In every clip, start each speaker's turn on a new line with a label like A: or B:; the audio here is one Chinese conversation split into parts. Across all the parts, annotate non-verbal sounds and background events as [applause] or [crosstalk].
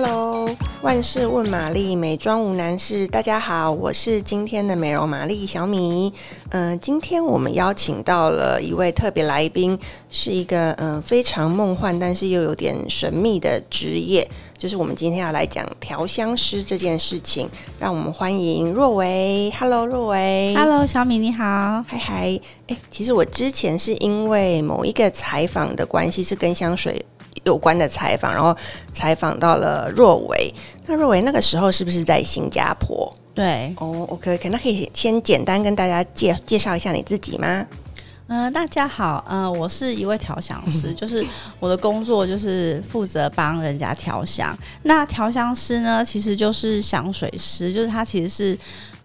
A: Hello，万事问玛丽，美妆无难事。大家好，我是今天的美容玛丽小米。嗯、呃，今天我们邀请到了一位特别来宾，是一个嗯、呃、非常梦幻，但是又有点神秘的职业，就是我们今天要来讲调香师这件事情。让我们欢迎若维。Hello，若维。
B: Hello，小米你好。
A: 嗨嗨。哎，其实我之前是因为某一个采访的关系，是跟香水。有关的采访，然后采访到了若维。那若维那个时候是不是在新加坡？
B: 对，
A: 哦，OK，OK，那可以先简单跟大家介介绍一下你自己吗？
B: 嗯、呃，大家好，嗯、呃，我是一位调香师，[laughs] 就是我的工作就是负责帮人家调香。那调香师呢，其实就是香水师，就是他其实是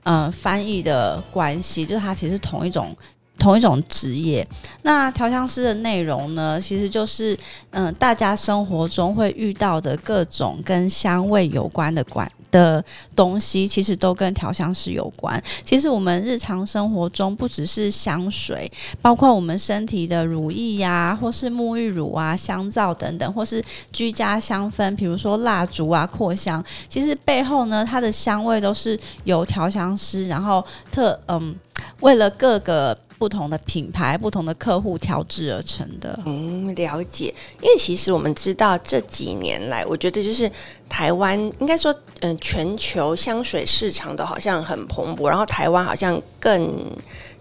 B: 嗯、呃、翻译的关系，就是他其实是同一种。同一种职业，那调香师的内容呢，其实就是嗯、大家生活中会遇到的各种跟香味有关的管的东西，其实都跟调香师有关。其实我们日常生活中不只是香水，包括我们身体的乳液呀、或是沐浴乳啊、香皂等等，或是居家香氛，比如说蜡烛啊、扩香，其实背后呢，它的香味都是由调香师，然后特嗯，为了各个。不同的品牌、不同的客户调制而成的。
A: 嗯，了解。因为其实我们知道这几年来，我觉得就是台湾应该说，嗯，全球香水市场都好像很蓬勃，然后台湾好像更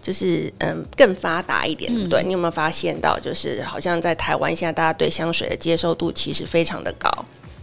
A: 就是嗯更发达一点，对、嗯、你有没有发现到？就是好像在台湾现在大家对香水的接受度其实非常的高。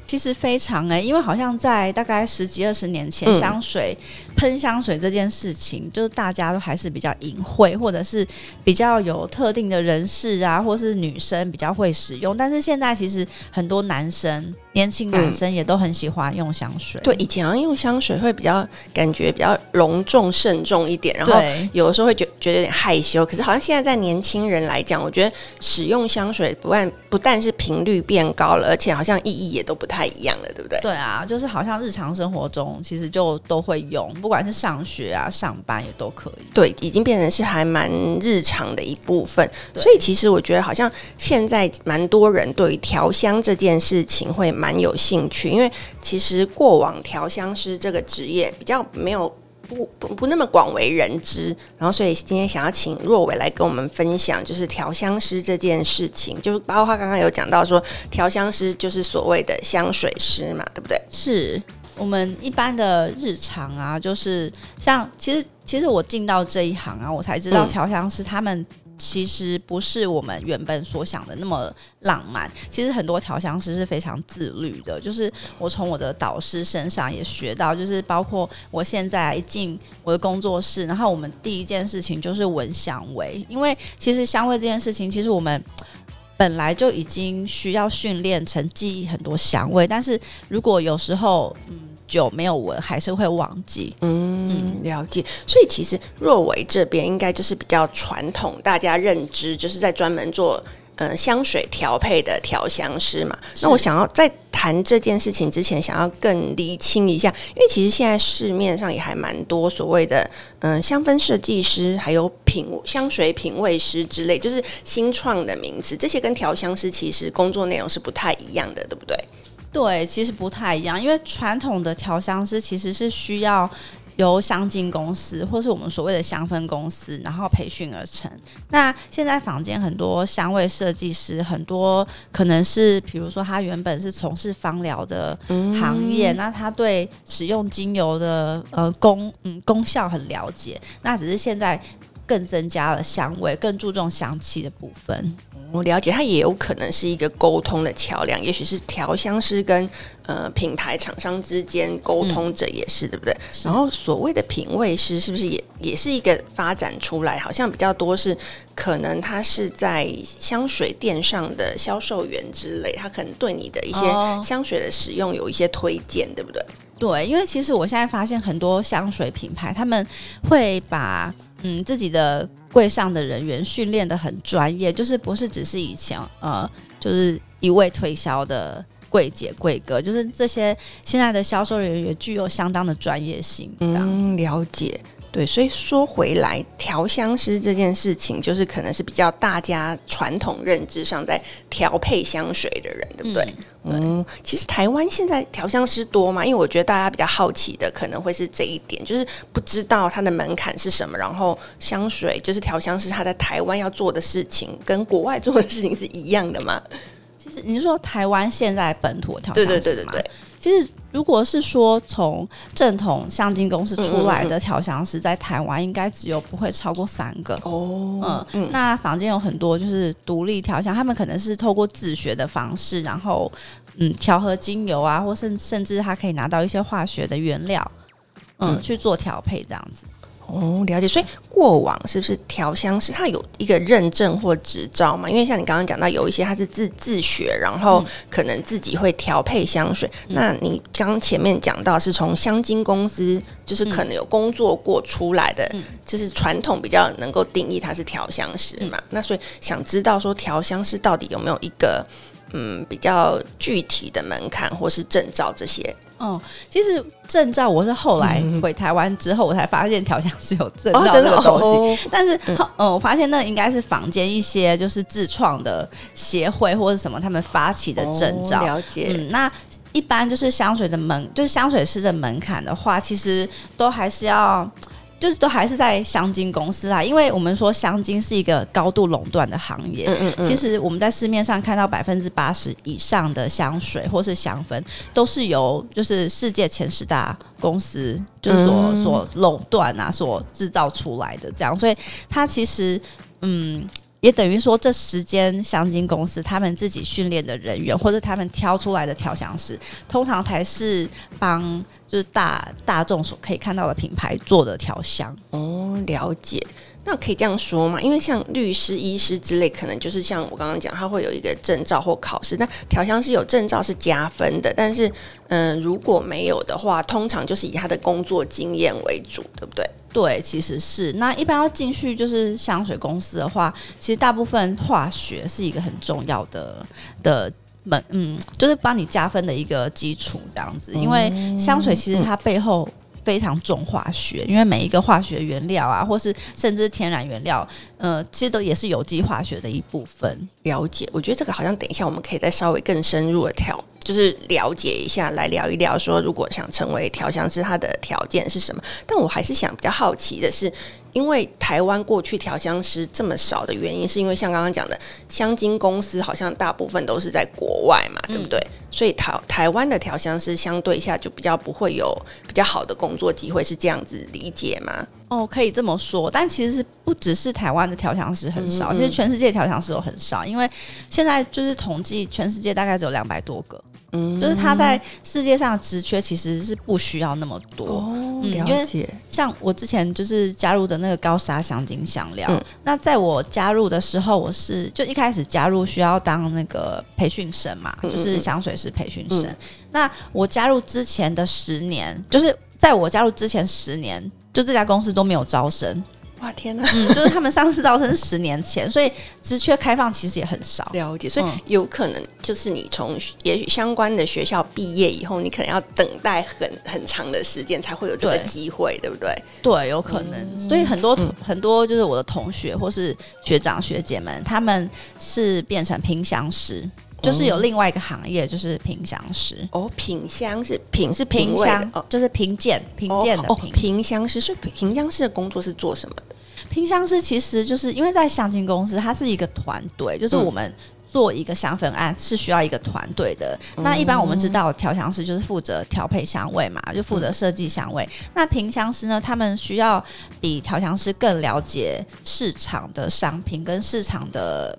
B: 其实非常哎、欸，因为好像在大概十几二十年前，嗯、香水喷香水这件事情，就是大家都还是比较隐晦，或者是比较有特定的人士啊，或是女生比较会使用。但是现在其实很多男生。年轻男生也都很喜欢用香水。嗯、对，以前好像用香水会比较感觉比较隆重慎重一点，然后有的时候会觉觉得有点害羞。可是好像现在在年轻人来讲，我觉得使用香水不但不但是频率变高了，而且好像意义也都不太一样了，对不对？对啊，就是好像日常生活中其实就都会用，不管是上学啊、上班也都可以。对，已经变成是还蛮日常的一部分。所以其实我觉得好像现在蛮多人对于调香这件事情会。蛮有兴趣，因为其实过往调香师这个职业比较没有不不不那么广为人知，然后所以今天想要请若伟来跟我们分享，就是调香师这件事情，就包括刚刚有讲到说调香师就是所谓的香水师嘛，对不对？是我们一般的日常啊，就是像其实其实我进到这一行啊，我才知道调香师他们。其实不是我们原本所想的那么浪漫。其实很多调香师是非常自律的。就是我从我的导师身上也学到，就是包括我现在一进我的工作室，然后我们第一件事情就是闻香味，因为其实香味这件事情，其实我们 [laughs] 本来就已经需要训练成记忆很多香味，但是如果有时候嗯。久没有闻，还是会忘记。嗯，了解。所以其实若维这边应该就是比较传统，大家认知就是在专门做呃香水调配的调香师嘛。那我想要在谈这件事情之前，想要更厘清一下，因为其实现在市面上也还蛮多所谓的嗯、呃、香氛设计师，还有品香水品味师之类，就是新创的名词。这些跟调香师其实工作内容是不太一样的，对不对？对，其实不太一样，因为传统的调香师其实是需要由香精公司或是我们所谓的香氛公司，然后培训而成。那现在坊间很多香味设计师，很多可能是，比如说他原本是从事芳疗的行业，嗯、那他对使用精油的呃功嗯功效很了解，那只是现在更增加了香味，更注重香气的部分。我了解，它也有可能是一个沟通的桥梁，也许是调香师跟呃品牌厂商之间沟通者也是，嗯、对不对？然后所谓的品味师是不是也也是一个发展出来？好像比较多是可能他是在香水店上的销售员之类，他可能对你的一些香水的使用有一些推荐，哦、对不对？对，因为其实我现在发现很多香水品牌他们会把嗯自己的。柜上的人员训练的很专业，就是不是只是以前呃，就是一位推销的柜姐柜哥，就是这些现在的销售人员具有相当的专业性。嗯，了解。
A: 对，所以说回来，调香师这件事情，就是可能是比较大家传统认知上在调配香水的人，对不对？嗯，嗯，其实台湾现在调香师多嘛？因为我觉得大家比较好奇的可能会是这一点，就是不知道它的门槛是什么，然后香水就是调香师他在台湾要做的事情，跟国外做的事情是一样的吗？
B: 其实你是说台湾现在本土的调香师？
A: 对对对对对。
B: 其实，如果是说从正统香精公司出来的调香师，在台湾应该只有不会超过三个哦。嗯，那坊间有很多就是独立调香，他们可能是透过自学的方式，然后嗯调和精油啊，或甚甚至他可以拿到一些化学的原料，嗯，嗯去做调配这样子。
A: 哦，了解。所以过往是不是调香师他有一个认证或执照嘛？因为像你刚刚讲到，有一些他是自自学，然后可能自己会调配香水。嗯、那你刚前面讲到是从香精公司，就是可能有工作过出来的，嗯、就是传统比较能够定义他是调香师嘛？嗯、那所以想知道说调香师到底有没有一个嗯比较具体的门槛或是证照这些？
B: 哦，其实证照我是后来回台湾之后，我才发现调香是有证照这个东西。哦哦、但是，嗯、呃，我发现那应该是坊间一些就是自创的协会或者什么他们发起的证照。
A: 哦、了解。
B: 嗯，那一般就是香水的门，就是香水师的门槛的话，其实都还是要。就是都还是在香精公司啦，因为我们说香精是一个高度垄断的行业。嗯嗯嗯。其实我们在市面上看到百分之八十以上的香水或是香氛，都是由就是世界前十大公司就是所、嗯、所垄断啊，所制造出来的这样。所以它其实嗯，也等于说这十间香精公司他们自己训练的人员，或者他们挑出来的调香师，通常才是帮。就是大大众所可以看到的品牌做的调香
A: 哦，了解。那可以这样说嘛？因为像律师、医师之类，可能就是像我刚刚讲，他会有一个证照或考试。那调香师有证照是加分的，但是嗯、呃，如果没有的话，通常就是以他的工作经验为主，对不对？
B: 对，其实是。那一般要进去就是香水公司的话，其实大部分化学是一个很重要的的。门嗯，就是帮你加分的一个基础，这样子。因为香水其实它背后非常重化学，因为每一个化学原料啊，或是甚至天然原料，呃，其实都也是有机化学的一部分。
A: 了解，我觉得这个好像等一下我们可以再稍微更深入的调，就是了解一下，来聊一聊说，如果想成为调香师，它的条件是什么？但我还是想比较好奇的是。因为台湾过去调香师这么少的原因，是因为像刚刚讲的，香精公司好像大部分都是在国外嘛，对不对？嗯、所以台台湾的调香师相对下就比较不会有比较好的工作机会，是这样子理解吗？
B: 哦，可以这么说，但其实是不只是台湾的调香师很少，嗯嗯，其实全世界调香师都很少，因为现在就是统计全世界大概只有两百多个。嗯，就是他在世界上职缺其实是不需要那么多，
A: 哦，了解。
B: 像我之前就是加入的那个高沙香精香料，嗯、那在我加入的时候，我是就一开始加入需要当那个培训生嘛，嗯、就是香水师培训生。嗯、那我加入之前的十年，就是在我加入之前十年，就这家公司都没有招生。
A: 哇天哪！
B: 嗯，就是他们上次招生是十年前，所以职缺开放其实也很少。
A: 了解，所以有可能就是你从也许相关的学校毕业以后，你可能要等待很很长的时间才会有这个机会，对，不对？
B: 对，有可能。嗯、所以很多、嗯、很多就是我的同学或是学长学姐们，他们是变成品香师，就是有另外一个行业，就是品香师。
A: 哦，品香是品是
B: 品香，哦、就是评鉴评鉴的品。
A: 品香师是品香师的工作是做什么的？
B: 品香师其实就是因为在相亲公司，它是一个团队，就是我们做一个香氛案是需要一个团队的。嗯、那一般我们知道调香师就是负责调配香味嘛，就负责设计香味。嗯、那品香师呢，他们需要比调香师更了解市场的商品跟市场的。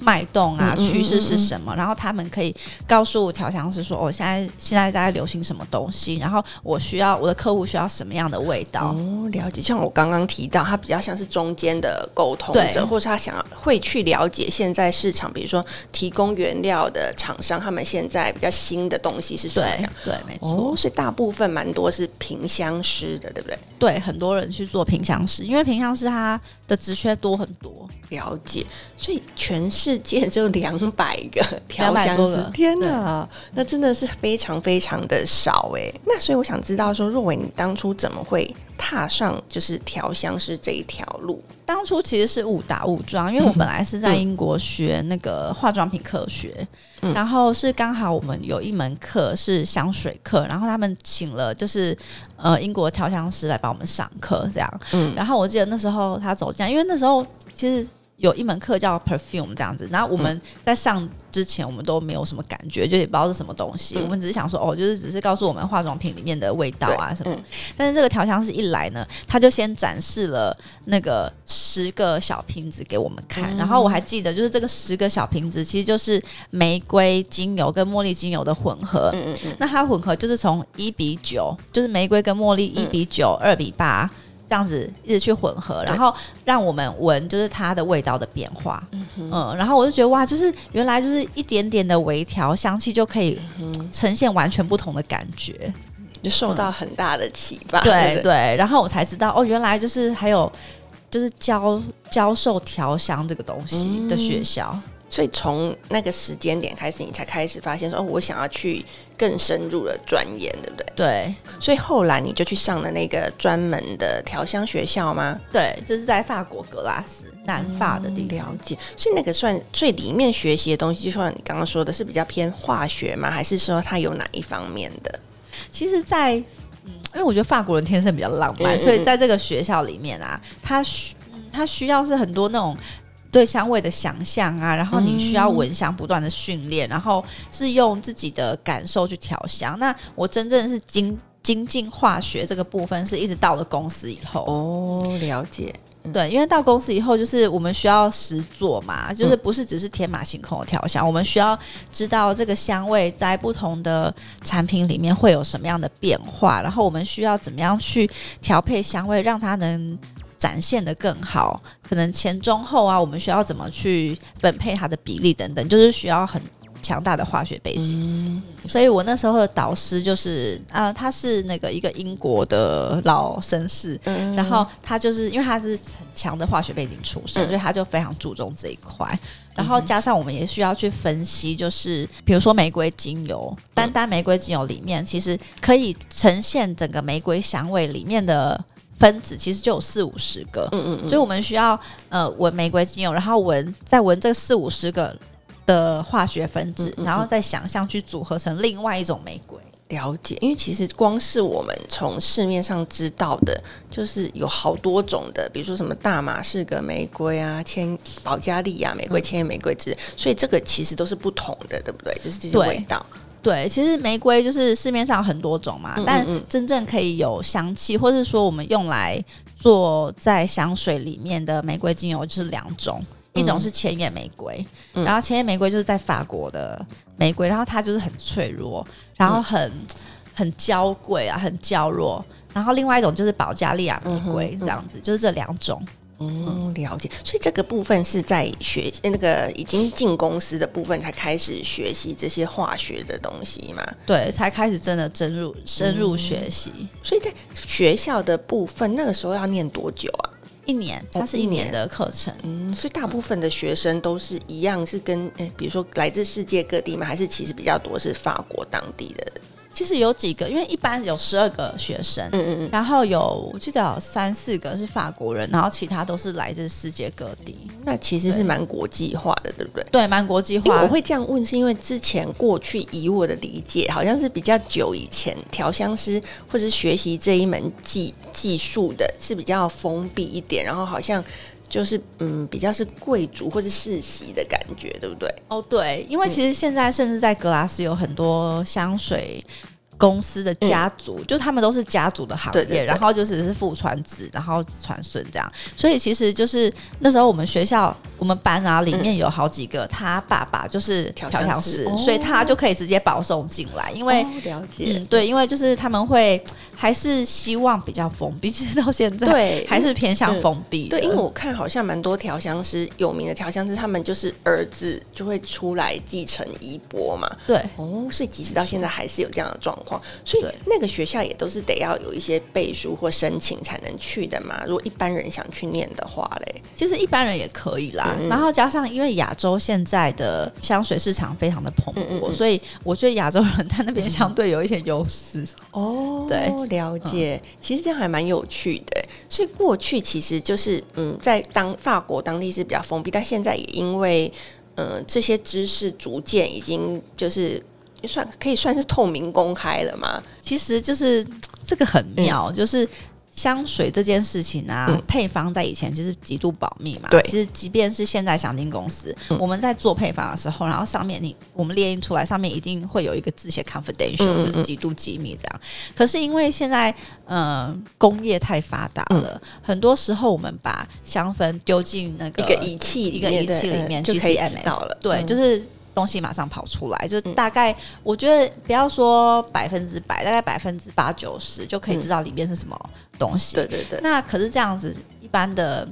B: 脉动啊，趋势是什么？然后他们可以告诉调香师说：“我、哦、现在现在在流行什么东西？然后我需要我的客户需要什么样的味道？”
A: 哦，了解。像我刚刚提到，他比较像是中间的沟通者，或者他想要会去了解现在市场，比如说提供原料的厂商，他们现在比较新的东西是什么样？
B: 对，对，没错。
A: 哦，所以大部分蛮多是品香师的，对不对？
B: 对，很多人去做品香师，因为品香师他的职缺多很多。
A: 了解。所以全世世界就两百个 [laughs] 调香师，天哪，那真的是非常非常的少哎。那所以我想知道说，若伟你当初怎么会踏上就是调香师这一条路？
B: 当初其实是误打误撞，因为我本来是在英国学那个化妆品科学，嗯、然后是刚好我们有一门课是香水课，然后他们请了就是呃英国调香师来帮我们上课，这样。嗯，然后我记得那时候他走进来，因为那时候其实。有一门课叫 perfume 这样子，然后我们在上之前我们都没有什么感觉，就也不知道是什么东西，嗯、我们只是想说哦，就是只是告诉我们化妆品里面的味道啊什么。嗯、但是这个调香师一来呢，他就先展示了那个十个小瓶子给我们看，嗯、然后我还记得就是这个十个小瓶子其实就是玫瑰精油跟茉莉精油的混合。嗯嗯嗯。那它混合就是从一比九，就是玫瑰跟茉莉一比九，二比八。这样子一直去混合，然后让我们闻，就是它的味道的变化。嗯，然后我就觉得哇，就是原来就是一点点的微调香气就可以呈现完全不同的感觉，
A: 就受到很大的
B: 启发。对，对，然后我才知道哦，原来就是还有就是教教授调香这个东西的学校。嗯
A: 所以从那个时间点开始，你才开始发现说，哦，我想要去更深入的钻研，对不对？
B: 对。所以
A: 后来你就去上了那个专门的调香学校吗？
B: 对，这是在法国格拉斯南法的地方。
A: 嗯，了解。所以那个算最里面学习的东西，就像你刚刚说的是比较偏化学吗？还是说它有哪一方面的？
B: 其实在，嗯，因为我觉得法国人天生比较浪漫，嗯嗯嗯，所以在这个学校里面啊，他需他需要是很多那种。对香味的想象啊，然后你需要闻香不断的训练，嗯、然后是用自己的感受去调香。那我真正是精精进化学这个部分，是一直到了公司以后
A: 哦，了解。
B: 嗯、对，因为到公司以后，就是我们需要实做嘛，就是不是只是天马行空的调香，嗯、我们需要知道这个香味在不同的产品里面会有什么样的变化，然后我们需要怎么样去调配香味，让它能。展现的更好，可能前中后啊，我们需要怎么去分配它的比例等等，就是需要很强大的化学背景。嗯、所以我那时候的导师就是啊，他是那个一个英国的老绅士，嗯、然后他就是因为他是很强的化学背景出身，嗯、所以他就非常注重这一块。然后加上我们也需要去分析，就是比如说玫瑰精油，单单玫瑰精油里面其实可以呈现整个玫瑰香味里面的。分子其实就有四五十个，嗯嗯嗯，所以我们需要呃闻玫瑰精油，然后闻再闻这四五十个的化学分子，嗯嗯嗯，然后再想象去组合成另外一种玫瑰。
A: 了解，因为其实光是我们从市面上知道的，就是有好多种的，比如说什么大马士革玫瑰啊、千保加利亚玫瑰、千叶玫瑰之类，所以这个其实都是不同的，对不对？就是这些味道。
B: 对，其实玫瑰就是市面上很多种嘛，嗯嗯嗯，但真正可以有香气，或是说我们用来做在香水里面的玫瑰精油就是两种，嗯、一种是千叶玫瑰，嗯、然后千叶玫瑰就是在法国的玫瑰，然后它就是很脆弱，然后很、嗯、很娇贵啊，很娇弱，然后另外一种就是保加利亚玫瑰，这样子，嗯嗯，就是这两种。
A: 嗯，了解。所以这个部分是在学那个已经进公司的部分才开始学习这些化学的东西嘛？
B: 对，才开始真的深入深入学习。嗯。所以在
A: 学校的部分，那个时候要念多久啊？
B: 一年，它是一年的课程。
A: 嗯，所以大部分的学生都是一样，是跟诶，比如说来自世界各地嘛，还是其实比较多是法国当地的？
B: 其实有几个，因为一般有十二个学生，嗯嗯嗯，然后有我记得有三四个是法国人，然后其他都是来自世界各地。
A: 那其实是蛮国际化的，对不对？
B: 对，蛮国际化。
A: 我会这样问，是因为之前过去以我的理解，好像是比较久以前，调香师或者是学习这一门技技术的，是比较封闭一点，然后好像就是嗯，比较是贵族或是世袭的感觉，对不对？
B: 哦，对，因为其实现在甚至在格拉斯有很多香水。公司的家族，嗯、就他们都是家族的行业，对对对，然后就只是父传子，然后子传孙这样。所以其实就是那时候我们学校，我们班啊里面有好几个，他爸爸就是调香师，哦、所以他就可以直接保送进来。因为、哦、了解，嗯，对，因为就是他们会还是希望比较封闭，其实到现在对 [laughs] 还是偏向封闭。
A: 对，因为我看好像蛮多调香师有名的调香师，他们就是儿子就会出来继承衣钵嘛。
B: 对，
A: 哦，所以即使到现在还是有这样的状况。所以那个学校也都是得要有一些背书或申请才能去的嘛。如果一般人想去念的话嘞，
B: 其实一般人也可以啦。啊，然后加上因为亚洲现在的香水市场非常的蓬勃，所以我觉得亚洲人在那边相对有一些优势。
A: 哦，对，了解。其实这样还蛮有趣的。所以过去其实就是嗯，在当法国当地是比较封闭，但现在也因为嗯这些知识逐渐已经就是算可以算是透明公开了嘛。
B: 其实就是这个很妙，嗯、就是。香水这件事情啊，嗯、配方在以前就是极度保密嘛。
A: 对，
B: 其实即便是现在香精公司，嗯、我们在做配方的时候，然后上面你我们列印出来，上面一定会有一个字写 confidential，就是极度机密这样。可是因为现在呃工业太发达了，嗯、很多时候我们把香氛丢进那个
A: 一个仪器一个仪器里面，
B: 就可以知道了。对，就是。东西马上跑出来，就大概我觉得不要说百分之百，大概百分之八九十就可以知道里面是什么东西。
A: 对对对。
B: 那可是这样子，一般的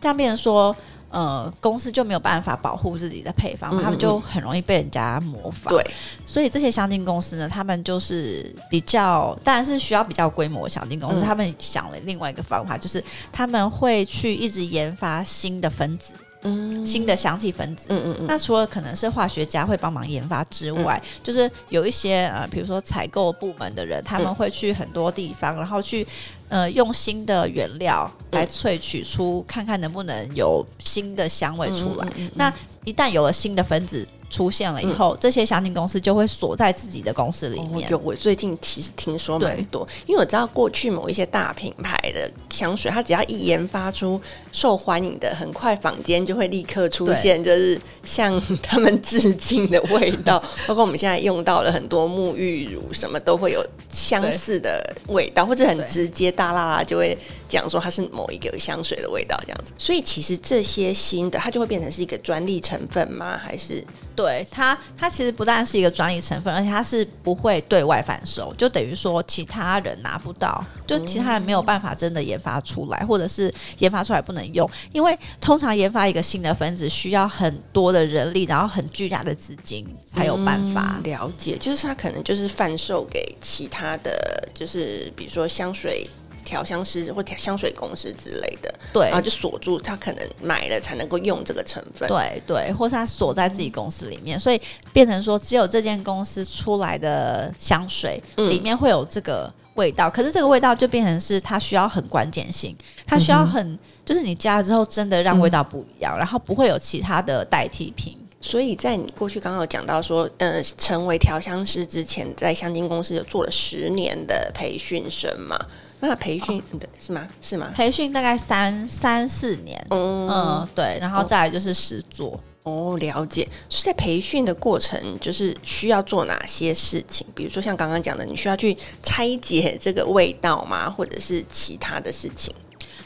B: 这样变成说，呃，公司就没有办法保护自己的配方嘛，他们就很容易被人家模仿。
A: 对。
B: 所以这些香精公司呢，他们就是比较，当然是需要比较规模的香精公司，他们想了另外一个方法，就是他们会去一直研发新的分子。嗯，新的香气分子。嗯嗯嗯。那除了可能是化学家会帮忙研发之外，嗯、就是有一些呃，比如说采购部门的人，他们会去很多地方，然后去呃用新的原料来萃取出，看看能不能有新的香味出来。那一旦有了新的分子。出现了以后，嗯、这些香精公司就会锁在自己的公司里面。
A: 有、哦，我最近其实听说蛮多，因为我知道过去某一些大品牌的香水，它只要一研发出受欢迎的，很快坊间就会立刻出现，就是向他们致敬的味道。[laughs] 包括我们现在用到了很多沐浴乳，什么都会有相似的味道，或者很直接大啦啦就会。讲说它是某一个香水的味道这样子，所以其实这些新的它就会变成是一个专利成分吗？还是
B: 对它，它其实不但是一个专利成分，而且它是不会对外贩售，就等于说其他人拿不到，就其他人没有办法真的研发出来，或者是研发出来不能用，因为通常研发一个新的分子需要很多的人力，然后很巨大的资金才有办法、
A: 了解，就是它可能就是贩售给其他的就是比如说香水。调香师或调香水公司之类的，
B: 对，
A: 然后就锁住他可能买了才能够用这个成分，
B: 对对，或是他锁在自己公司里面，所以变成说只有这间公司出来的香水里面会有这个味道，嗯、可是这个味道就变成是它需要很关键性，它需要很、嗯、就是你加了之后真的让味道不一样，嗯、然后不会有其他的代替品。
A: 所以在你过去刚刚有讲到说，呃，成为调香师之前，在香精公司有做了十年的培训生嘛？那培训的是吗？是吗？
B: 培训大概三三四年，嗯，嗯，对，然后再来就是实做。
A: 哦，了解。是在培训的过程，就是需要做哪些事情？比如说像刚刚讲的，你需要去拆解这个味道吗？或者是其他的事情？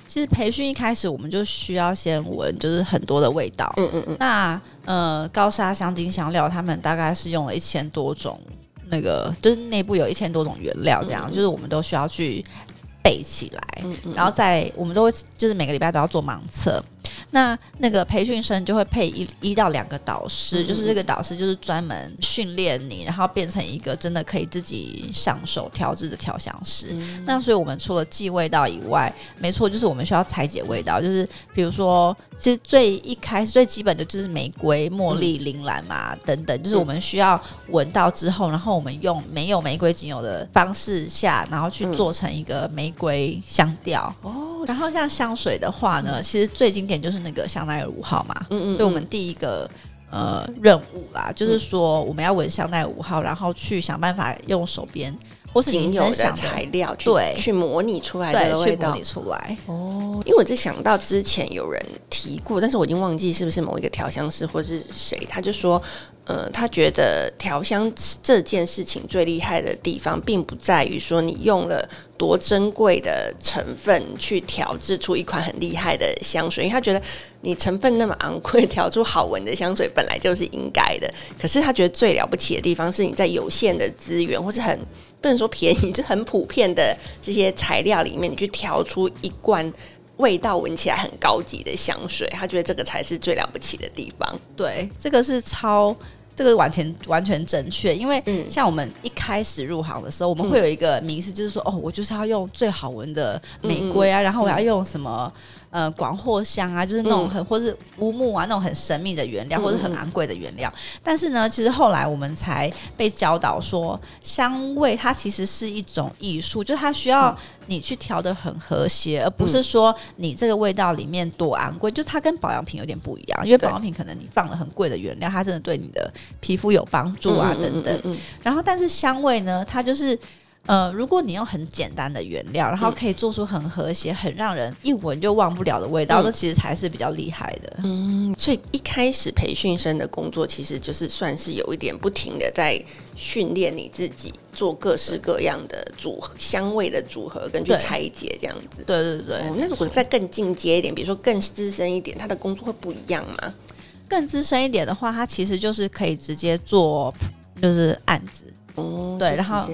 B: 其实培训一开始，我们就需要先闻，就是很多的味道。嗯嗯嗯。那呃，高沙香精香料，他们大概是用了一千多种，那个就是内部有一千多种原料，这样，就是我们都需要去。背起来，嗯嗯，然后在我们都会就是每个礼拜都要做盲测。那那个培训生就会配一一到两个导师，嗯、就是这个导师就是专门训练你，然后变成一个真的可以自己上手调制的调香师。嗯、那所以我们除了记味道以外，没错，就是我们需要拆解味道，就是比如说，其实最一开始最基本的就是玫瑰、茉莉、铃兰嘛，等等，就是我们需要闻到之后，然后我们用没有玫瑰精油的方式下，然后去做成一个玫瑰香调。哦，然后像香水的话呢，其实最经典就是。那个香奈儿五号嘛，嗯，嗯嗯，所以我们第一个呃任务啦，就是说我们要闻香奈儿五号，然后去想办法用手边或是你能想的
A: 材料去
B: 对
A: 去模拟出来的味道，
B: 去模拟出来
A: 哦。因为我就想到之前有人提过，但是我已经忘记是不是某一个调香师或是谁，他就说。呃，他觉得调香这件事情最厉害的地方，并不在于说你用了多珍贵的成分去调制出一款很厉害的香水，因为他觉得你成分那么昂贵，调出好闻的香水本来就是应该的。可是他觉得最了不起的地方，是你在有限的资源，或是很不能说便宜，就很普遍的这些材料里面，你去调出一罐味道闻起来很高级的香水。他觉得这个才是最了不起的地方。
B: 对，这个是超。这个完全完全正确，因为像我们一开始入行的时候，我们会有一个迷思，就是说，哦，我就是要用最好闻的玫瑰啊，然后我要用什么呃广藿香啊，就是那种很或是乌木啊那种很神秘的原料，或者很昂贵的原料。但是呢，其实后来我们才被教导说，香味它其实是一种艺术，就是它需要。你去调的很和谐，而不是说你这个味道里面多昂贵，嗯、就它跟保养品有点不一样。因为保养品可能你放了很贵的原料，它真的对你的皮肤有帮助啊，等等。然后，但是香味呢，它就是呃，如果你用很简单的原料，然后可以做出很和谐、很让人一闻就忘不了的味道，那、嗯、其实才是比较厉害的。
A: 嗯，所以一开始培训生的工作，其实就是算是有一点不停的在。训练你自己做各式各样的组合香味的组合，跟去拆解这样子。
B: 对对对、
A: 哦。那如果再更进阶一点，比如说更资深一点，他的工作会不一样吗？
B: 更资深一点的话，他其实就是可以直接做，就是案子。哦。对，然后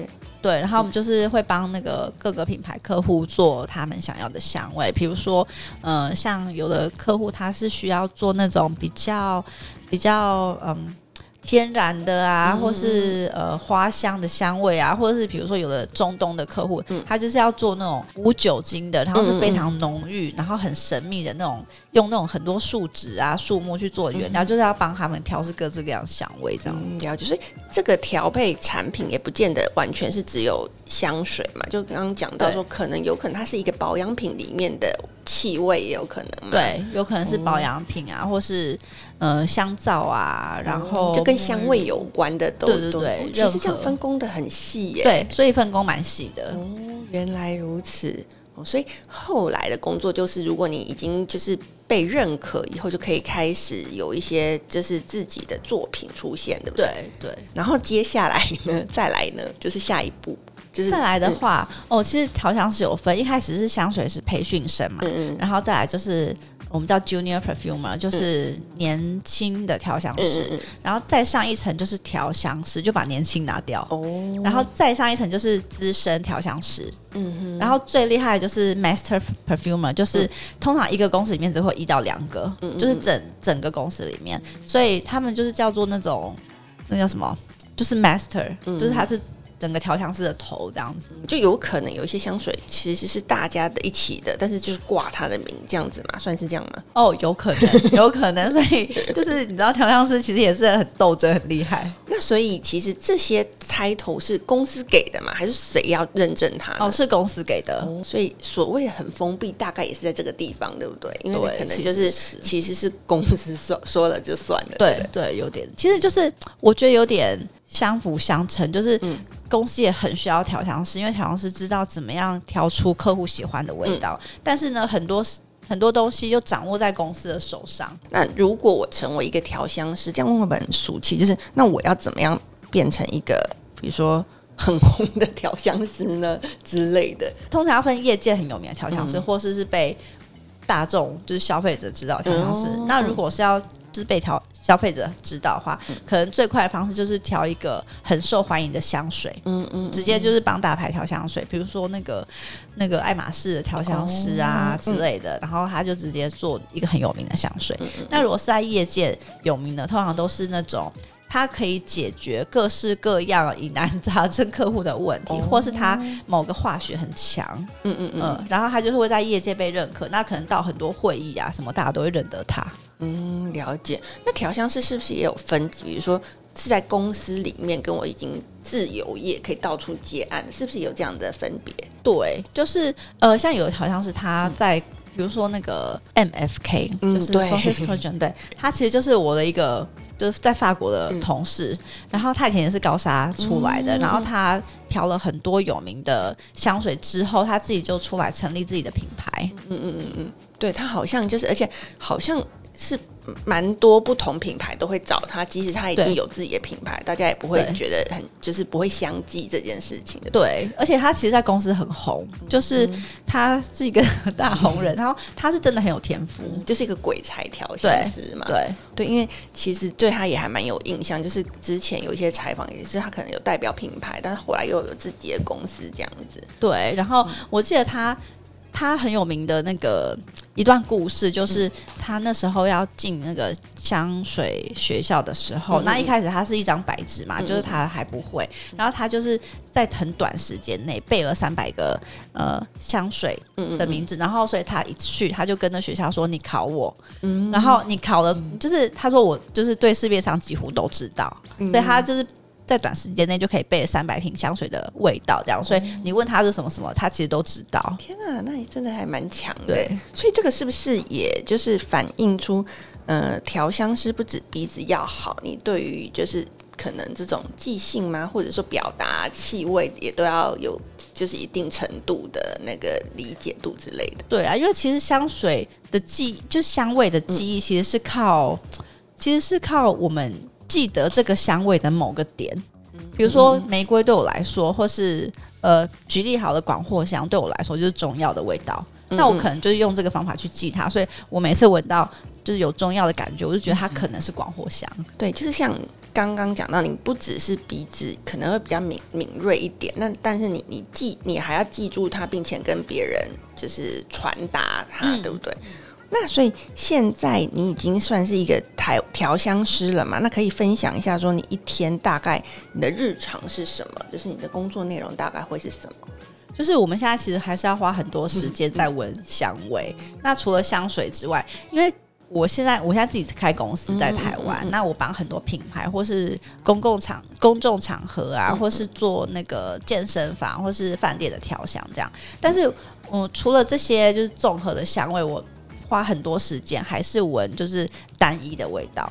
B: 对，然后我们就是会帮那个各个品牌客户做他们想要的香味，比如说，呃，像有的客户他是需要做那种比较比较嗯。天然的啊，或是呃花香的香味啊，或者是比如说有的中东的客户，嗯、他就是要做那种无酒精的，然后是非常浓郁，然后很神秘的那种，用那种很多树脂啊、树木去做原料，嗯、就是要帮他们调制各式各样的香味，这样。子，
A: 了解。所以这个调配产品也不见得完全是只有香水嘛，就刚刚讲到说，可能有可能它是一个保养品里面的。气味也有可能，
B: 对，有可能是保养品啊，嗯、或是呃香皂啊，然后
A: 就跟香味有关的都，对对对，其实这样分工的很细耶，
B: 对，所以分工蛮细的。
A: 哦，原来如此，哦，所以后来的工作就是，如果你已经就是被认可以后，就可以开始有一些就是自己的作品出现，对不对？
B: 对，对，
A: 然后接下来呢，[laughs] 再来呢，就是下一步。就是
B: 再来的话，嗯、哦，其实调香师有分，一开始是香水是培训生嘛，嗯嗯然后再来就是我们叫 Junior Perfumer，就是年轻的调香师，然后再上一层就是调香师，就把年轻拿掉，哦，然后再上一层就是资深调香师，嗯哼，然后最厉害的就是 Master Perfumer，就是通常一个公司里面只会一到两个，就是整整个公司里面，所以他们就是叫做那种那叫什么，就是 Master，、嗯、就是他是。整个调香师的头这样子，
A: 就有可能有一些香水其实是大家的一起的，但是就是挂他的名这样子嘛，算是这样吗？
B: 哦，有可能，有可能，所以就是你知道调香师其实也是很斗争，很厉害。
A: 那所以其实这些 title 是公司给的嘛？还是谁要认证他？
B: 哦，是公司给的。
A: 哦，所以所谓很封闭，大概也是在这个地方，对不对？因为可能就是其实是公司说说了就算了。
B: 对对，有点，其实就是我觉得有点相辅相成，就是。嗯公司也很需要调香师，因为调香师知道怎么样调出客户喜欢的味道。嗯、但是呢，很多很多东西又掌握在公司的手上。
A: 那如果我成为一个调香师，这样问会很俗气，就是那我要怎么样变成一个，比如说很红的调香师呢之类的？
B: 通常要分业界很有名的调香师，嗯、或是是被大众就是消费者知道调香师。嗯、那如果是要就是被调消费者知道的话，嗯、可能最快的方式就是调一个很受欢迎的香水，嗯嗯，嗯。直接就是帮大牌调香水，比如说那个那个爱马仕的调香师啊之类的，然后他就直接做一个很有名的香水。那如果是在业界有名的，通常都是那种他可以解决各式各样疑难杂症客户的问题，哦、或是他某个化学很强，嗯嗯嗯，嗯，然后他就是会在业界被认可，那可能到很多会议啊什么，大家都会认得他。
A: 嗯，了解。那调香师是不是也有分？比如说是在公司里面，跟我已经自由业可以到处接案，是不是有这样的分别？
B: 对，就是呃，像有的调香师他在，嗯、比如说那个 MFK，嗯，就是 Francis Kurkdjian，对，他其实就是我的一个就是在法国的同事，嗯、然后他以前也是高沙出来的，嗯、然后他调了很多有名的香水之后，他自己就出来成立自己的品牌。嗯嗯嗯嗯，
A: 对他好像就是，而且好像。是蛮多不同品牌都会找他，即使他已经有自己的品牌，大家也不会觉得很，就是不会相继这件事情的。
B: 对，而且他其实，在公司很红，嗯、就是他是一个大红人，嗯、然后他是真的很有天赋，
A: 嗯、就是一个鬼才调香师嘛。
B: 对
A: 对，因为其实对他也还蛮有印象，就是之前有一些采访也是他可能有代表品牌，但是后来又有自己的公司这样子。
B: 对，然后我记得他他很有名的那个。一段故事，就是他那时候要进那个香水学校的时候，嗯、那一开始他是一张白纸嘛，嗯、就是他还不会，然后他就是在很短时间内背了三百个呃香水的名字，然后所以他一去他就跟那学校说：“你考我。嗯”然后你考了，就是他说我就是对市面上几乎都知道，嗯、所以他就是。在短时间内就可以背三百瓶香水的味道，这样，所以你问他是什么什么，他其实都知道。
A: 天哪，那你真的还蛮强的。对，所以这个是不是也就是反映出，呃，调香师不止鼻子要好，你对于就是可能这种记性吗，或者说表达气味也都要有，就是一定程度的那个理解度之类的。
B: 对啊，因为其实香水的记忆，就是香味的记忆，其实是靠，嗯、其实是靠我们。记得这个香味的某个点，比如说玫瑰对我来说，或是呃，举例好的广藿香对我来说就是中药的味道，那我可能就是用这个方法去记它，所以我每次闻到就是有中药的感觉，我就觉得它可能是广藿香。
A: 对，就是像刚刚讲到，你不只是鼻子可能会比较敏敏锐一点，那但是你你记你还要记住它，并且跟别人就是传达它，对不对？那所以现在你已经算是一个调调香师了嘛？那可以分享一下，说你一天大概你的日常是什么？就是你的工作内容大概会是什么？
B: 就是我们现在其实还是要花很多时间在闻香味。那除了香水之外，因为我现在我现在自己开公司在台湾，嗯嗯嗯、那我帮很多品牌或是公共场公众场合啊，或是做那个健身房或是饭店的调香这样。但是，我、嗯、除了这些就是综合的香味，我花很多时间还是闻就是单一的味道，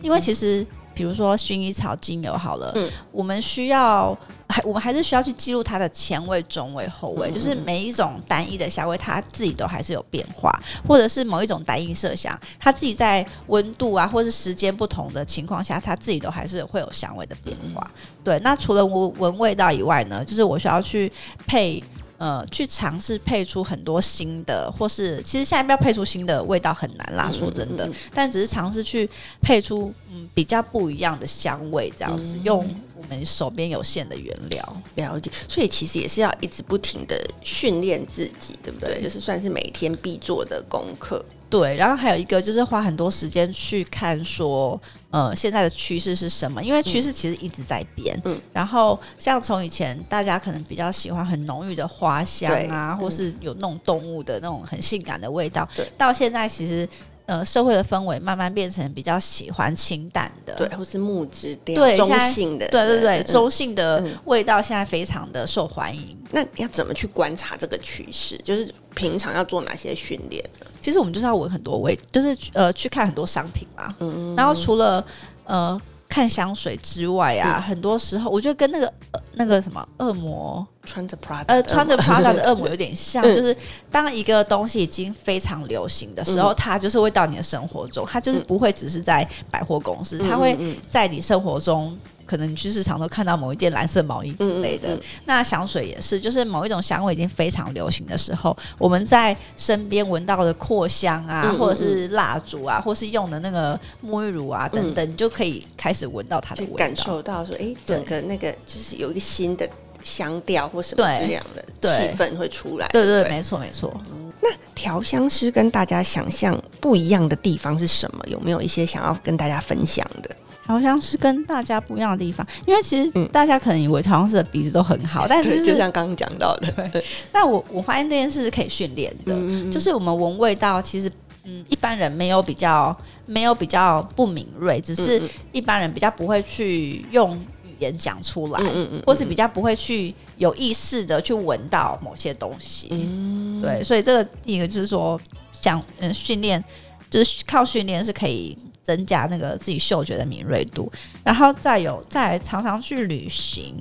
B: 因为其实比如说薰衣草精油好了，嗯、我们需要还我们还是需要去记录它的前味、中味、后味，嗯、就是每一种单一的香味，它自己都还是有变化，或者是某一种单一麝香，它自己在温度啊，或是时间不同的情况下，它自己都还是会有香味的变化。对，那除了闻闻味道以外呢，就是我需要去配。呃，去尝试配出很多新的，或是其实现在要配出新的味道很难啦，说真的，但只是尝试去配出嗯比较不一样的香味，这样子用我们手边有限的原料。
A: 了解，所以其实也是要一直不停的训练自己，对不对？对，就是算是每天必做的功课。
B: 对，然后还有一个就是花很多时间去看说，呃，现在的趋势是什么？因为趋势其实一直在变。嗯。然后像从以前大家可能比较喜欢很浓郁的花香啊，对或是有那种动物的那种很性感的味道，到现在其实。呃，社会的氛围慢慢变成比较喜欢清淡的，
A: 对，或是木质调，
B: 对，
A: 中性的，
B: 对对对，嗯、中性的味道现在非常的受欢迎。
A: 那要怎么去观察这个趋势？就是平常要做哪些训练？
B: 其实我们就是要闻很多味，就是呃去看很多商品嘛。嗯，然后除了呃。看香水之外啊，嗯、很多时候我觉得跟那个、呃、那个什么恶魔
A: 穿着 Prada
B: 呃穿着 Prada 的 [laughs] 恶魔有点像，嗯、就是当一个东西已经非常流行的时候，嗯、它就是会到你的生活中，它就是不会只是在百货公司，嗯、它会在你生活中。可能你去市场都看到某一件蓝色毛衣之类的，那香水也是，就是某一种香味已经非常流行的时候，我们在身边闻到的扩香啊，或者是蜡烛啊，或是用的那个沐浴乳啊等等，嗯、你就可以开始闻到它的味道，感受到
A: 说，哎、欸，整个那个就是有一个新的香调或什么这样的气氛会出来。
B: 对对，对，没错没错。
A: 那调香师跟大家想象不一样的地方是什么？有没有一些想要跟大家分享的？
B: 调香师跟大家不一样的地方，因为其实大家可能以为调香师的鼻子都很好，嗯、但是、就
A: 像刚刚讲到的，对。
B: 但我我发现这件事是可以训练的，嗯、就是我们闻味道，其实嗯，一般人没有比较没有比较不敏锐，只是一般人比较不会去用语言讲出来，嗯嗯，或是比较不会去有意识的去闻到某些东西，嗯，对。所以这个第一个就是说，想嗯训练，就是靠训练是可以。增加那个自己嗅觉的敏锐度，然后再有再常常去旅行，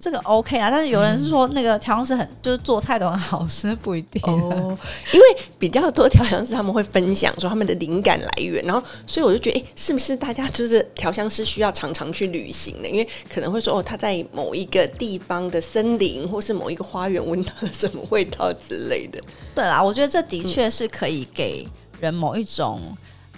B: 这个 OK 啊。但是有人是说那个调香师很就是做菜都很好吃，[laughs] 不一定
A: 哦。因为比较多调香师他们会分享说他们的灵感来源，然后所以我就觉得，哎，是不是大家就是调香师需要常常去旅行的？因为可能会说哦，他在某一个地方的森林或是某一个花园闻到了什么味道之类的。
B: 对啦，我觉得这的确是可以给人某一种。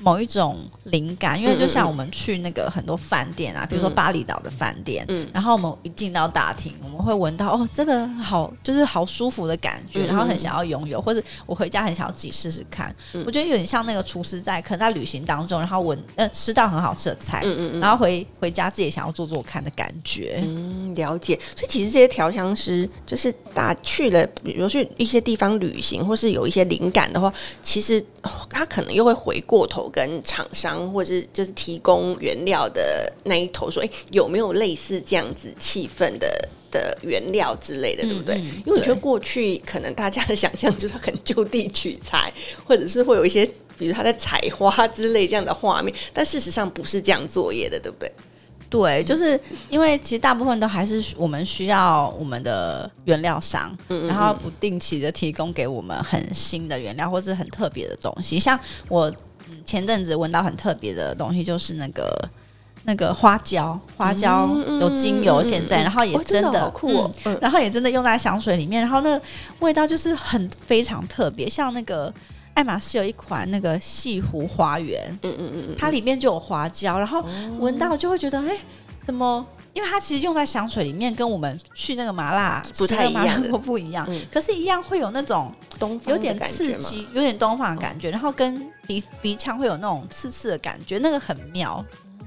B: 某一种灵感，因为就像我们去那个很多饭店啊，比如说巴厘岛的饭店，嗯，然后我们一进到大厅，我们会闻到哦，这个好就是好舒服的感觉，然后很想要拥有，或者我回家很想要自己试试看。我觉得有点像那个厨师在可能在旅行当中，然后闻呃吃到很好吃的菜，嗯嗯，然后回回家自己想要做做看的感觉。
A: 嗯，了解。所以其实这些调香师就是打去了，比如去一些地方旅行，或是有一些灵感的话，其实他可能又会回过头。跟厂商或者是就是提供原料的那一头说，哎、欸，有没有类似这样子气氛的的原料之类的，对不对？嗯嗯、因为我觉得过去可能大家的想象就是很就地取材，或者是会有一些，比如他在采花之类这样的画面，但事实上不是这样作业的，对不对？
B: 对，就是因为其实大部分都还是我们需要我们的原料商，嗯嗯嗯，然后不定期的提供给我们很新的原料或者很特别的东西，像我。前阵子闻到很特别的东西，就是那个那个花椒，花椒有精油，现在、嗯嗯嗯、然后也真的，酷然后也真的用在香水里面，然后那味道就是很非常特别，像那个爱马仕有一款那个西湖花园，嗯嗯嗯，它里面就有花椒，然后闻到就会觉得，哎、欸，怎么？因为它其实用在香水里面，跟我们去那个麻辣
A: 不太一样，
B: 都不一样，嗯、可是，一样会有那种东有点刺激，有点东方的感觉，然后跟鼻鼻腔会有那种刺刺的感觉，那个很妙，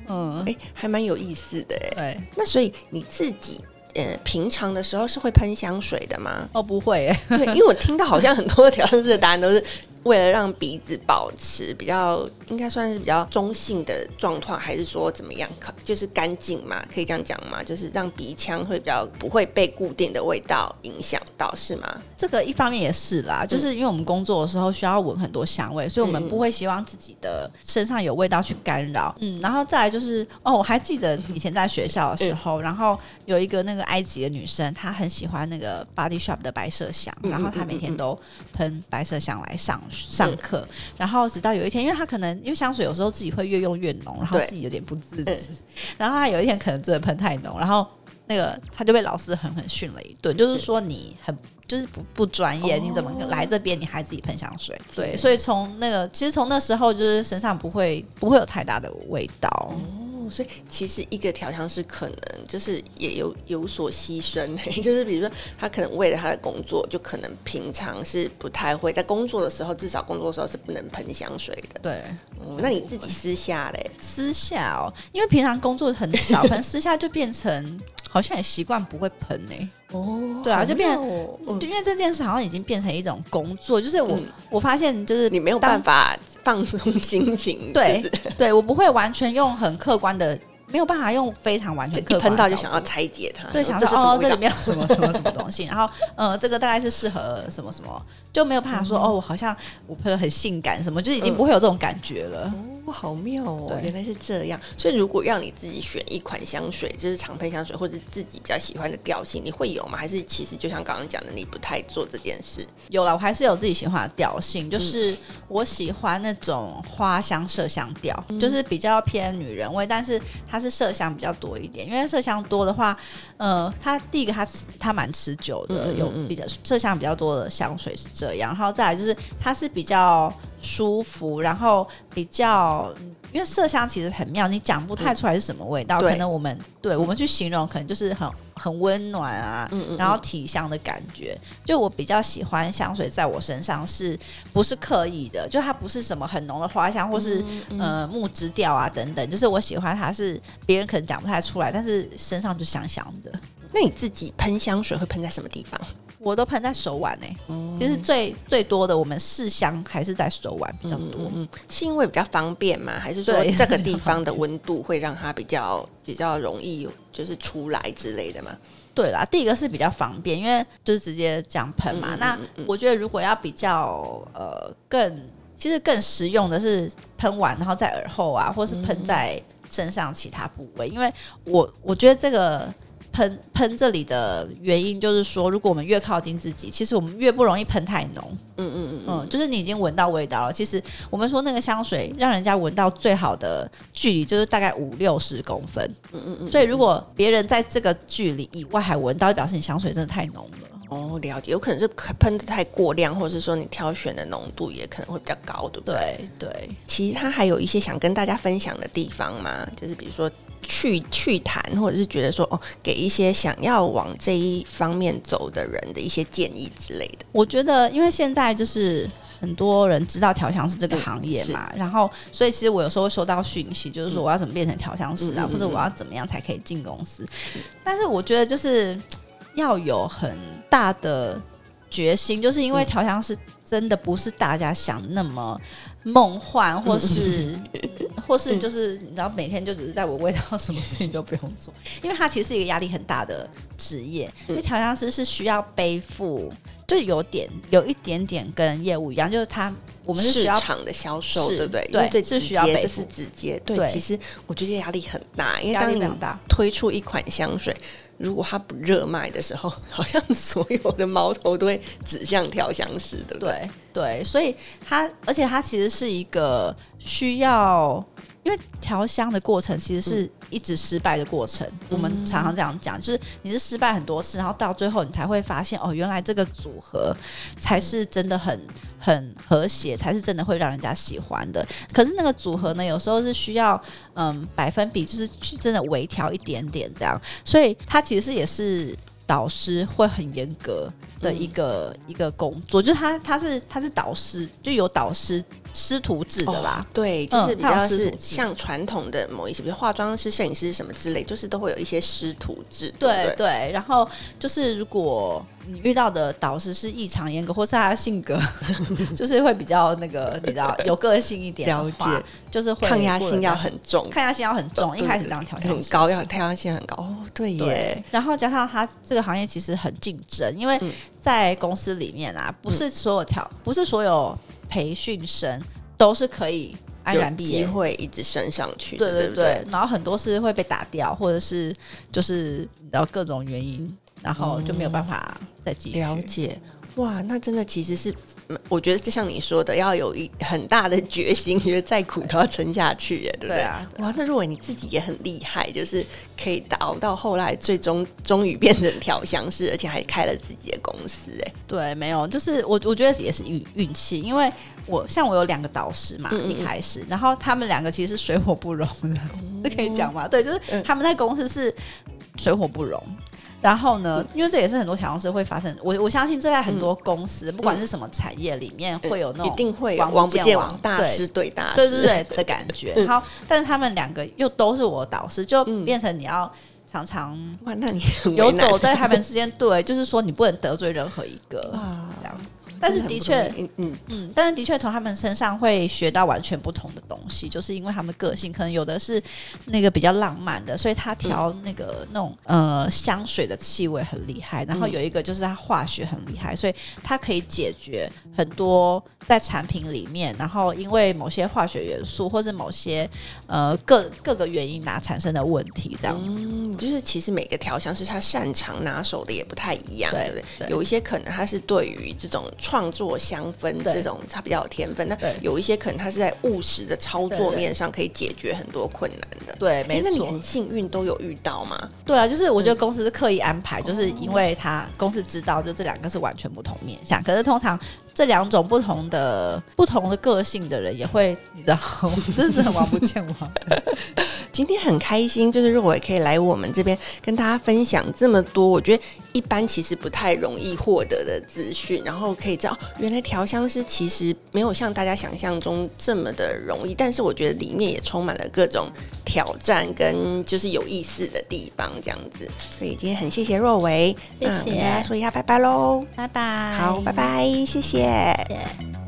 A: 嗯，哎、欸，还蛮有意思的，哎，
B: 对，
A: 那所以你自己呃平常的时候是会喷香水的吗？
B: 哦，不会，哎，[laughs]
A: 对，因为我听到好像很多调香师的答案都是。为了让鼻子保持比较，应该算是比较中性的状况，还是说怎么样？可就是干净嘛，可以这样讲吗？就是让鼻腔会比较不会被固定的味道影响到，是吗？
B: 这个一方面也是啦，就是因为我们工作的时候需要闻很多香味，所以我们不会希望自己的身上有味道去干扰。嗯，然后再来就是哦，我还记得以前在学校的时候，然后有一个那个埃及的女生，她很喜欢那个 Body Shop 的白麝香，然后她每天都喷白麝香来上学。上课，然后直到有一天，因为他可能因为香水有时候自己会越用越浓，然后自己有点不自知，然后他有一天可能真的喷太浓，然后那个他就被老师狠狠训了一顿，就是说你很就是不不专业，你怎么来这边你还自己喷香水？对，所以从那个其实从那时候就是身上不会不会有太大的味道。
A: 所以其实一个调香师可能就是也有有所牺牲，[laughs] 就是比如说他可能为了他的工作，就可能平常是不太会在工作的时候，至少工作的时候是不能喷香水的。
B: 对，
A: 嗯，那你自己私下嘞？
B: 私下哦，因为平常工作很少 [laughs] 可能，私下就变成好像也习惯不会喷呢。哦，对啊，就变成，嗯、就因为这件事好像已经变成一种工作，就是我、嗯、我发现就是
A: 你没有办法放松心情，
B: 对对，我不会完全用很客观的。没有办法用非常完全客观，
A: 喷到就想要拆解它，
B: 对，想说哦，这里面有什么什么什么东西，[laughs] 然后呃，这个大概是适合什么什么，就没有办法说哦，我好像我喷的很性感什么，就已经不会有这种感觉了。
A: 哦，好妙哦，原来是这样。所以如果让你自己选一款香水，就是常喷香水或者自己比较喜欢的调性，你会有吗？还是其实就像刚刚讲的，你不太做这件事？
B: 有了，我还是有自己喜欢的调性，就是我喜欢那种花香麝香调，就是比较偏女人味，但是它。它是麝香比较多一点，因为麝香多的话，呃，它第一个它它蛮持久的，有比较麝香比较多的香水是这样，然后再来就是它是比较舒服，然后比较。因为麝香其实很妙，你讲不太出来是什么味道，嗯、可能我们对我们去形容，可能就是很很温暖啊，嗯嗯嗯然后体香的感觉。就我比较喜欢香水，在我身上是不是刻意的？就它不是什么很浓的花香，或是呃木质调啊等等。就是我喜欢它是别人可能讲不太出来，但是身上就香香的。
A: 那你自己喷香水会喷在什么地方？
B: 我都喷在手腕呢、欸。嗯、其实最最多的，我们试香还是在手腕比较多。嗯，嗯，
A: 是因为比较方便吗？还是说这个地方的温度会让它比较 [laughs] 比较容易就是出来之类的嘛？
B: 对啦，第一个是比较方便，因为就是直接这样喷嘛。那我觉得如果要比较呃更，其实更实用的是喷完然后在耳后啊，或是喷在身上其他部位，因为我我觉得这个。喷喷这里的原因就是说，如果我们越靠近自己，其实我们越不容易喷太浓。嗯嗯嗯嗯，就是你已经闻到味道了。其实我们说那个香水让人家闻到最好的距离就是大概五六十公分。嗯嗯嗯。所以如果别人在这个距离以外还闻到，表示你香水真的太浓了。
A: 哦，了解，有可能是喷的太过量，或者是说你挑选的浓度也可能会比较高，对不对？
B: 对对。
A: 其实它还有一些想跟大家分享的地方嘛，就是比如说去去谈，或者是觉得说哦，给一些想要往这一方面走的人的一些建议之类的。
B: 我觉得，因为现在就是。很多人知道调香师这个行业嘛，然后所以其实我有时候会收到讯息，就是说我要怎么变成调香师啊，嗯、或者我要怎么样才可以进公司。嗯、但是我觉得就是要有很大的决心，就是因为调香师真的不是大家想那么梦幻，或是、嗯、[laughs] 或是就是你知道每天就只是在我味道，什么事情都不用做，因为它其实是一个压力很大的职业，因为调香师是需要背负。就有点有一点点跟业务一样，就是他我们是需要
A: 市场的销售，对不对？
B: 对，
A: 最
B: 是需要背负，
A: 这是直接。对，对其实我觉得压力很大，因为
B: 当你
A: 推出一款香水，如果它不热卖的时候，好像所有的矛头都会指向调香师，对不对？
B: 对，对，所以它，而且它其实是一个需要。因为调香的过程其实是一直失败的过程，嗯、我们常常这样讲，就是你是失败很多次，然后到最后你才会发现，哦，原来这个组合才是真的很很和谐，才是真的会让人家喜欢的。可是那个组合呢，有时候是需要嗯百分比，就是去真的微调一点点这样，所以它其实也是导师会很严格的一个、嗯、一个工作，就是他他是他是导师，就有导师。师徒制的啦，
A: 哦，对，就是比较是像传统的某一些，比如化妆师、摄影师什么之类，就是都会有一些师徒制。对对，
B: 对，然后就是如果你遇到的导师是异常严格，或是他的性格 [laughs] 就是会比较那个，你知道有个性一点了解，就是会
A: 抗压性要很重，
B: 抗压性要很重。一开始这样调香
A: 很高，要抗压性很高。哦，对耶对。
B: 然后加上他这个行业其实很竞争，因为在公司里面啊，不是所有调，不是所有。培训生都是可以安然毕业，
A: 机会一直升上去，
B: 对对对。然后很多是会被打掉，或者是就是然后各种原因，然后就没有办法再继续。
A: 了解，哇，那真的其实是。我觉得就像你说的，要有一很大的决心，觉得再苦都要撑下去，耶，对不对？对啊，哇，那如果你自己也很厉害，就是可以熬到后来，最终终于变成调香师，而且还开了自己的公司，哎，
B: 对，没有，就是我我觉得也是运运气，因为我像我有两个导师嘛，嗯嗯一开始，然后他们两个其实是水火不容的，这、嗯、[laughs] 可以讲吗？对，就是他们在公司是水火不容。然后呢，因为这也是很多小公司会发生，我我相信这在很多公司，嗯、不管是什么产业里面，会有那种
A: 一定会王不见王大师对大师
B: 对对对的感觉。好，但是他们两个又都是我的导师，就变成你要常常
A: 哇，那你
B: 游走在他们之间，对，就是说你不能得罪任何一个这样。但是的确，嗯。嗯嗯，但是的确从他们身上会学到完全不同的东西，就是因为他们个性可能有的是那个比较浪漫的，所以他调那个、嗯、那种呃香水的气味很厉害，然后有一个就是他化学很厉害，所以他可以解决很多在产品里面，然后因为某些化学元素或者某些呃各各个原因拿产生的问题，这样
A: 嗯，就是其实每个调香师他擅长拿手的也不太一样，对不对？对。有一些可能他是对于这种。创作香氛这种，他比较有天分。那有一些可能，他是在务实的操作面上可以解决很多困难的。
B: 对，没错。
A: 那你很幸运都有遇到吗？
B: 对啊，就是我觉得公司是刻意安排，就是因为他公司知道，就这两个是完全不同面向。可是通常这两种不同的、不同的个性的人，也会你知道，[laughs] 真是很王不见王。[laughs]
A: 今天很开心，就是若伟可以来我们这边跟大家分享这么多，我觉得一般其实不太容易获得的资讯，然后可以知道原来调香师其实没有像大家想象中这么的容易，但是我觉得里面也充满了各种挑战跟就是有意思的地方，这样子。所以今天很谢谢若维，
B: 谢谢，嗯大家
A: 说一下拜拜喽，
B: 拜拜，
A: 好，拜拜，谢谢。谢谢。